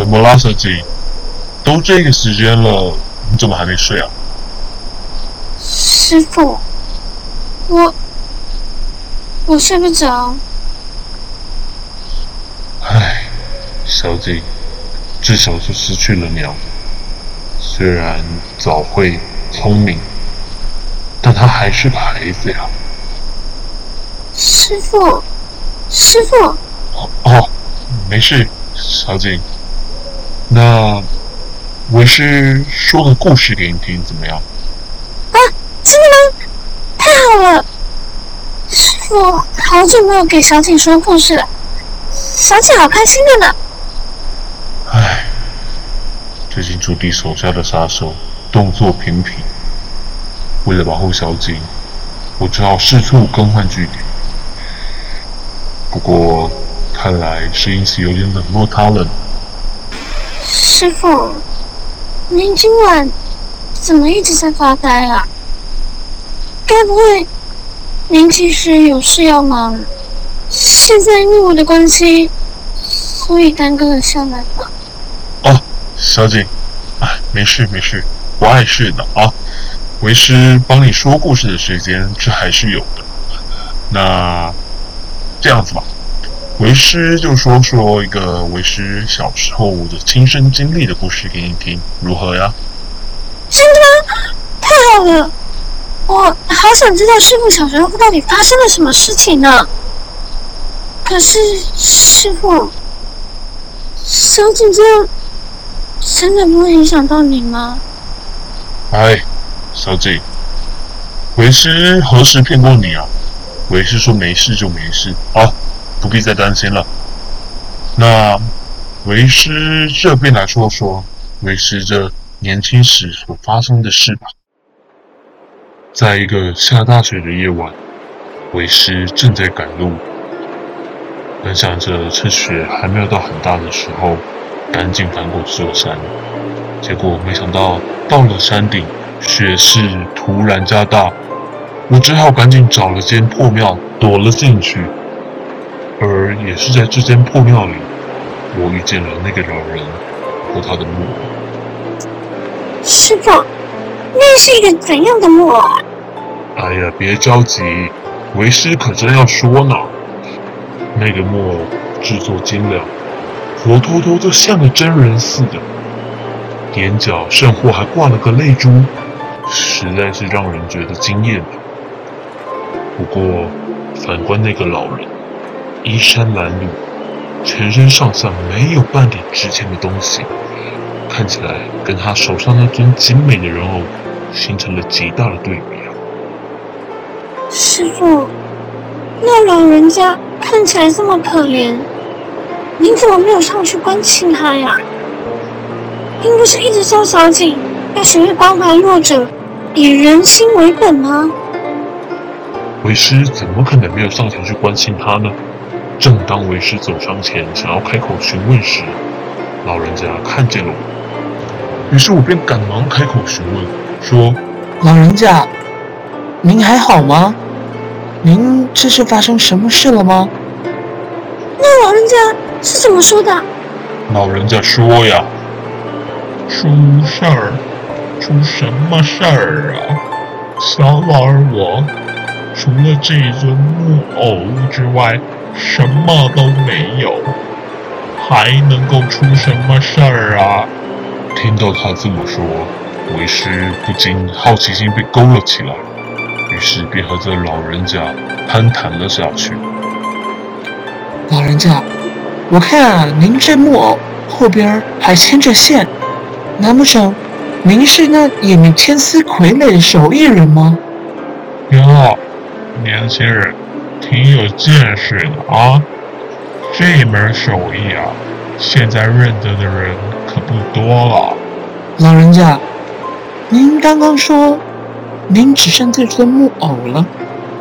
怎么啦，小姐？都这个时间了，你怎么还没睡啊？师傅，我我睡不着。唉，小景，至少是失去了鸟。虽然早慧聪明，但他还是个孩子呀。师傅，师傅。哦哦，没事，小景。那为师说个故事给你听，怎么样？啊，真的吗？太好了！师傅好久没有给小景说故事了，小景好开心的呢。唉。最近朱棣手下的杀手动作频频，为了保护小景，我只好四处更换据点。不过看来是因此有点冷落他了。师傅，您今晚怎么一直在发呆啊？该不会您其实有事要忙，现在因为我的关系，所以耽搁了下来吧？哦小姐，哎，没事没事，不碍事的啊。为师帮你说故事的时间，这还是有的。那这样子吧，为师就说说一个为师小时候的亲身经历的故事给你听，如何呀？真的吗？太好了！我好想知道师傅小时候到底发生了什么事情呢？可是师傅，小姐这样。真的不会影响到你吗？哎，小姐，为师何时骗过你啊？为师说没事就没事，好，不必再担心了。那为师这边来说说为师这年轻时所发生的事吧。在一个下大雪的夜晚，为师正在赶路，本想着趁雪还没有到很大的时候。赶紧翻过这座山，结果没想到到了山顶，雪势突然加大，我只好赶紧找了间破庙躲了进去。也是在这间破庙里，我遇见了那个老人和他的木偶。师傅，那是一个怎样的木偶？哎呀，别着急，为师可真要说呢。那个木偶制作精良。活脱脱就像个真人似的，眼角甚或还挂了个泪珠，实在是让人觉得惊艳。不过，反观那个老人，衣衫褴褛，全身上下没有半点值钱的东西，看起来跟他手上那尊精美的人偶形成了极大的对比啊！师傅，那老人家看起来这么可怜。您怎么没有上去关心他呀？您不是一直叫小景要学会关怀弱者，以人心为本吗？为师怎么可能没有上前去关心他呢？正当为师走上前想要开口询问时，老人家看见了我，于是我便赶忙开口询问，说：“老人家，您还好吗？您这是发生什么事了吗？”那老人家。是怎么说的？老人家说呀，出事儿，出什么事儿啊？小老儿我，除了这尊木偶之外，什么都没有，还能够出什么事儿啊？听到他这么说，为师不禁好奇心被勾了起来，于是便和这老人家攀谈了下去。老人家。我看您这木偶后边还牵着线，难不成您是那演天丝傀儡的手艺人吗？哟，年轻人，挺有见识的啊！这门手艺啊，现在认得的人可不多了。老人家，您刚刚说您只剩这尊木偶了，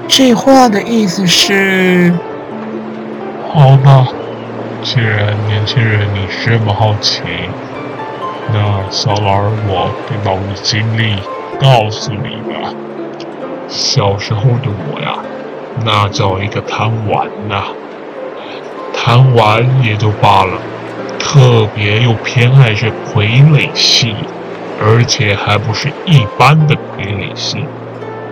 这话的意思是？好吧。既然年轻人你这么好奇，那小老儿我便把我的经历告诉你吧。小时候的我呀，那叫一个贪玩呐！贪玩也就罢了，特别又偏爱这傀儡戏，而且还不是一般的傀儡戏。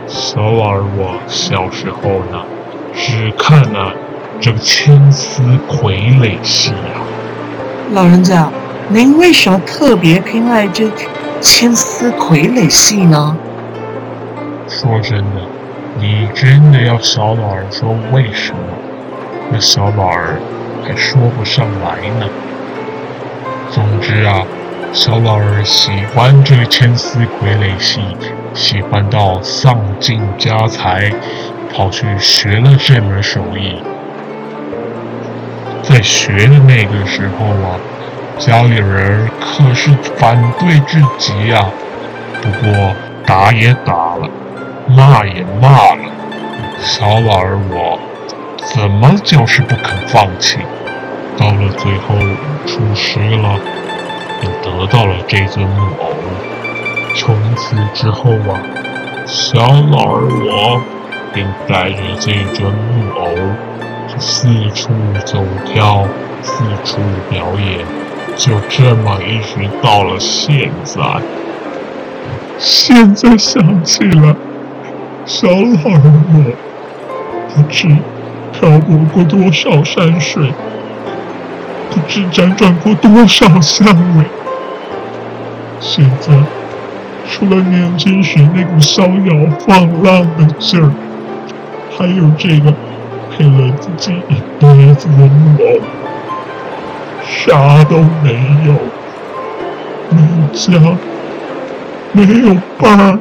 小儿我小时候呢，只看了这个千丝傀儡戏呀。老人家，您为什么特别偏爱这千丝傀儡戏呢？说真的，你真的要小老儿说为什么？那小老儿还说不上来呢。总之啊，小老儿喜欢这千丝傀儡戏，喜欢到丧尽家财，跑去学了这门手艺。在学的那个时候啊，家里人可是反对至极啊。不过打也打了，骂也骂了，小老儿我怎么就是不肯放弃。到了最后出师了，也得到了这尊木偶。从此之后啊，小老儿我便带着这尊木偶，四处走跳，四处表演，就这么一直到了现在。现在想起来，小老儿我不知漂泊过多少山水。不知辗转过多少香味，现在除了年轻时那股逍遥放浪的劲儿，还有这个陪了自己一辈子的木偶，啥都没有，没有家，没有伴，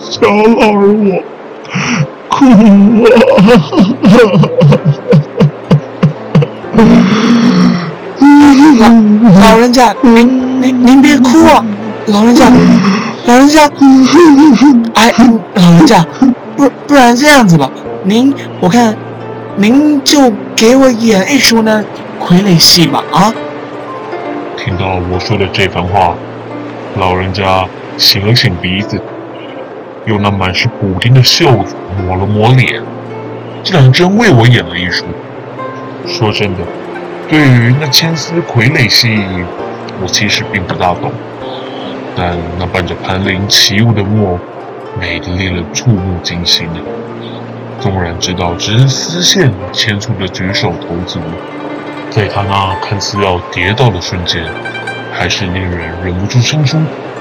小老儿我哭啊！老老人家，您您您别哭啊！老人家，老人家，哎，老人家，不不然这样子吧，您我看，您就给我演一出呢傀儡戏吧啊！听到我说的这番话，老人家擤了擤鼻子，用那满是补丁的袖子抹了抹脸，竟然真为我演了一出。说真的。对于那千丝傀儡戏，我其实并不大懂，但那伴着盘铃起舞的木偶，美得令人触目惊心呢。纵然知道只是丝线牵出的举手投足，在他那看似要跌倒的瞬间，还是令人忍不住生出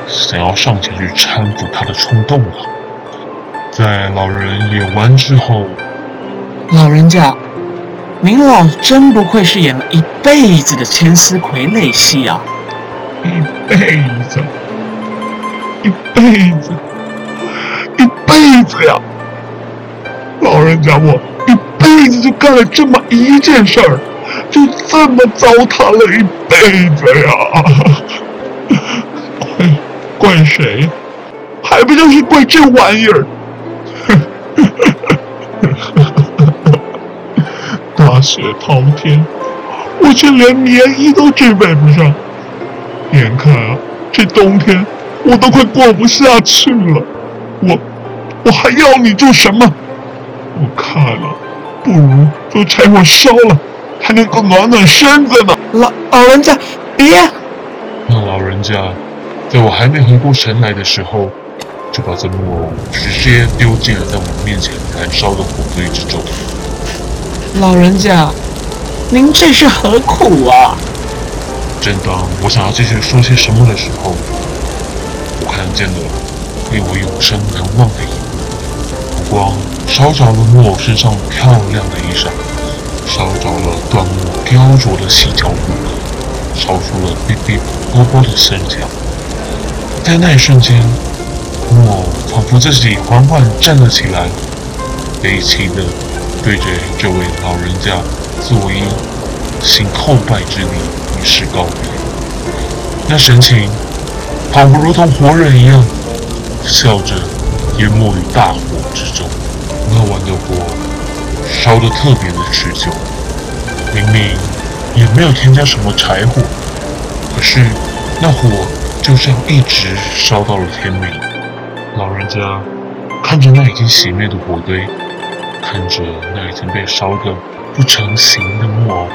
想要上前去搀扶他的冲动了！在老人演完之后，老人家。您老真不愧是演了一辈子的千丝傀儡戏啊！一辈子，一辈子，一辈子呀！老人家，我一辈子就干了这么一件事儿，就这么糟蹋了一辈子呀！怪怪谁？还不就是怪这玩意儿？大雪滔天，我却连棉衣都置备不上。眼看啊，这冬天我都快过不下去了。我，我还要你做什么？我看了，不如都柴火烧了，还能够暖暖身子呢。老老人家，别！那老人家，在我还没回过神来的时候，就把这木偶直接丢进了在我面前燃烧的火堆之中。老人家，您这是何苦啊？正当我想要继续说些什么的时候，我看见了令我永生难忘的一幕：光烧着了木偶身上漂亮的衣裳，烧着了断木雕琢的细条骨骼，烧出了哔哔啵啵的声响。在那一瞬间，木偶仿佛自己缓缓站了起来，悲戚的。对着这位老人家作揖，行叩拜之礼，以示告别。那神情，仿佛如同活人一样，笑着淹没于大火之中。那晚的火烧得特别的持久，明明也没有添加什么柴火，可是那火就这样一直烧到了天明。老人家看着那已经熄灭的火堆。看着那已经被烧得不成形的木偶，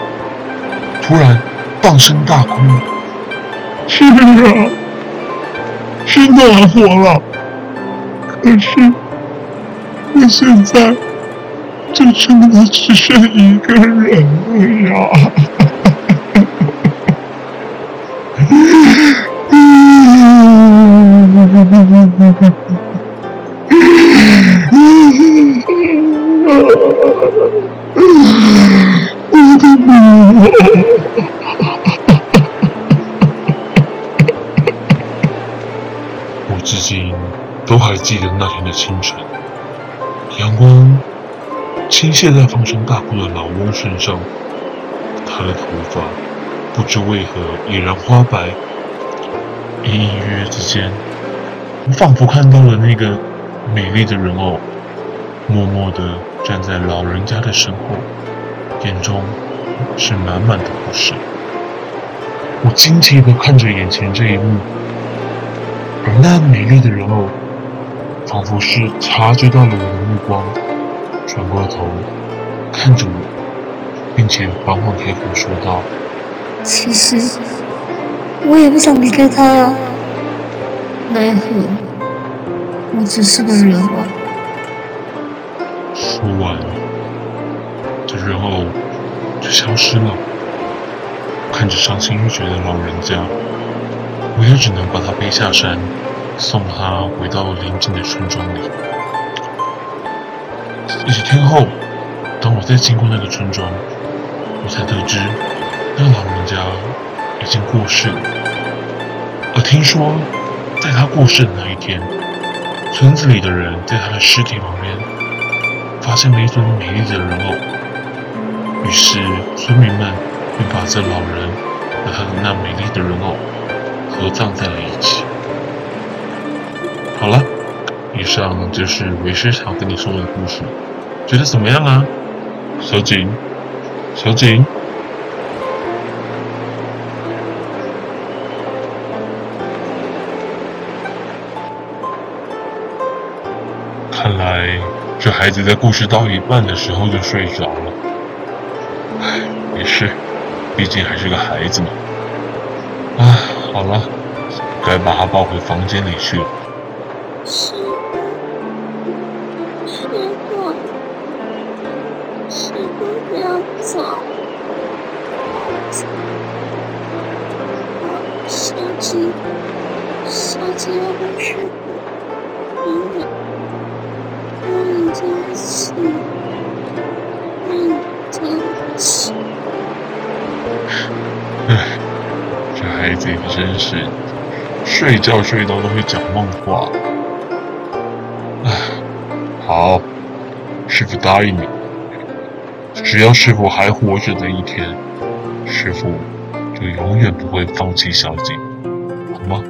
突然放声大哭。是啊，是暖和了，可是我现在就真的只剩一个人了呀。我至今都还记得那天的清晨，阳光倾泻在放声大哭的老翁身上，他的头发不知为何已然花白，隐隐约约之间，我仿佛看到了那个美丽的人偶，默默地站在老人家的身后，眼中是满满的不舍。我惊奇地看着眼前这一幕。而那美丽的人偶，仿佛是察觉到了我的目光，转过头看着我，并且缓缓开口说道：“其实我也不想离开他啊，奈何我只是个人偶。”说完，这人偶就消失了。看着伤心欲绝的老人家。我也只能把他背下山，送他回到邻近的村庄里。几天后，当我再经过那个村庄，我才得知那个老人家已经过世了。而听说，在他过世的那一天，村子里的人在他的尸体旁边发现了一尊美丽的人偶。于是，村民们便把这老人和他的那美丽的人偶。合葬在了一起。好了，以上就是为师想跟你说的故事，觉得怎么样啊？小景，小景，这孩子在故事到一半的时候就睡着了。唉，没事，毕竟还是个孩子嘛。唉。好了，该把他抱回房间里去了。师傅，师傅，师傅不要走！小鸡，小鸡要跟师傅永远永远在一起，永远在一起。唉。孩子也真是，睡觉睡到都会讲梦话。唉，好，师傅答应你，只要师傅还活着的一天，师傅就永远不会放弃小景，好吗？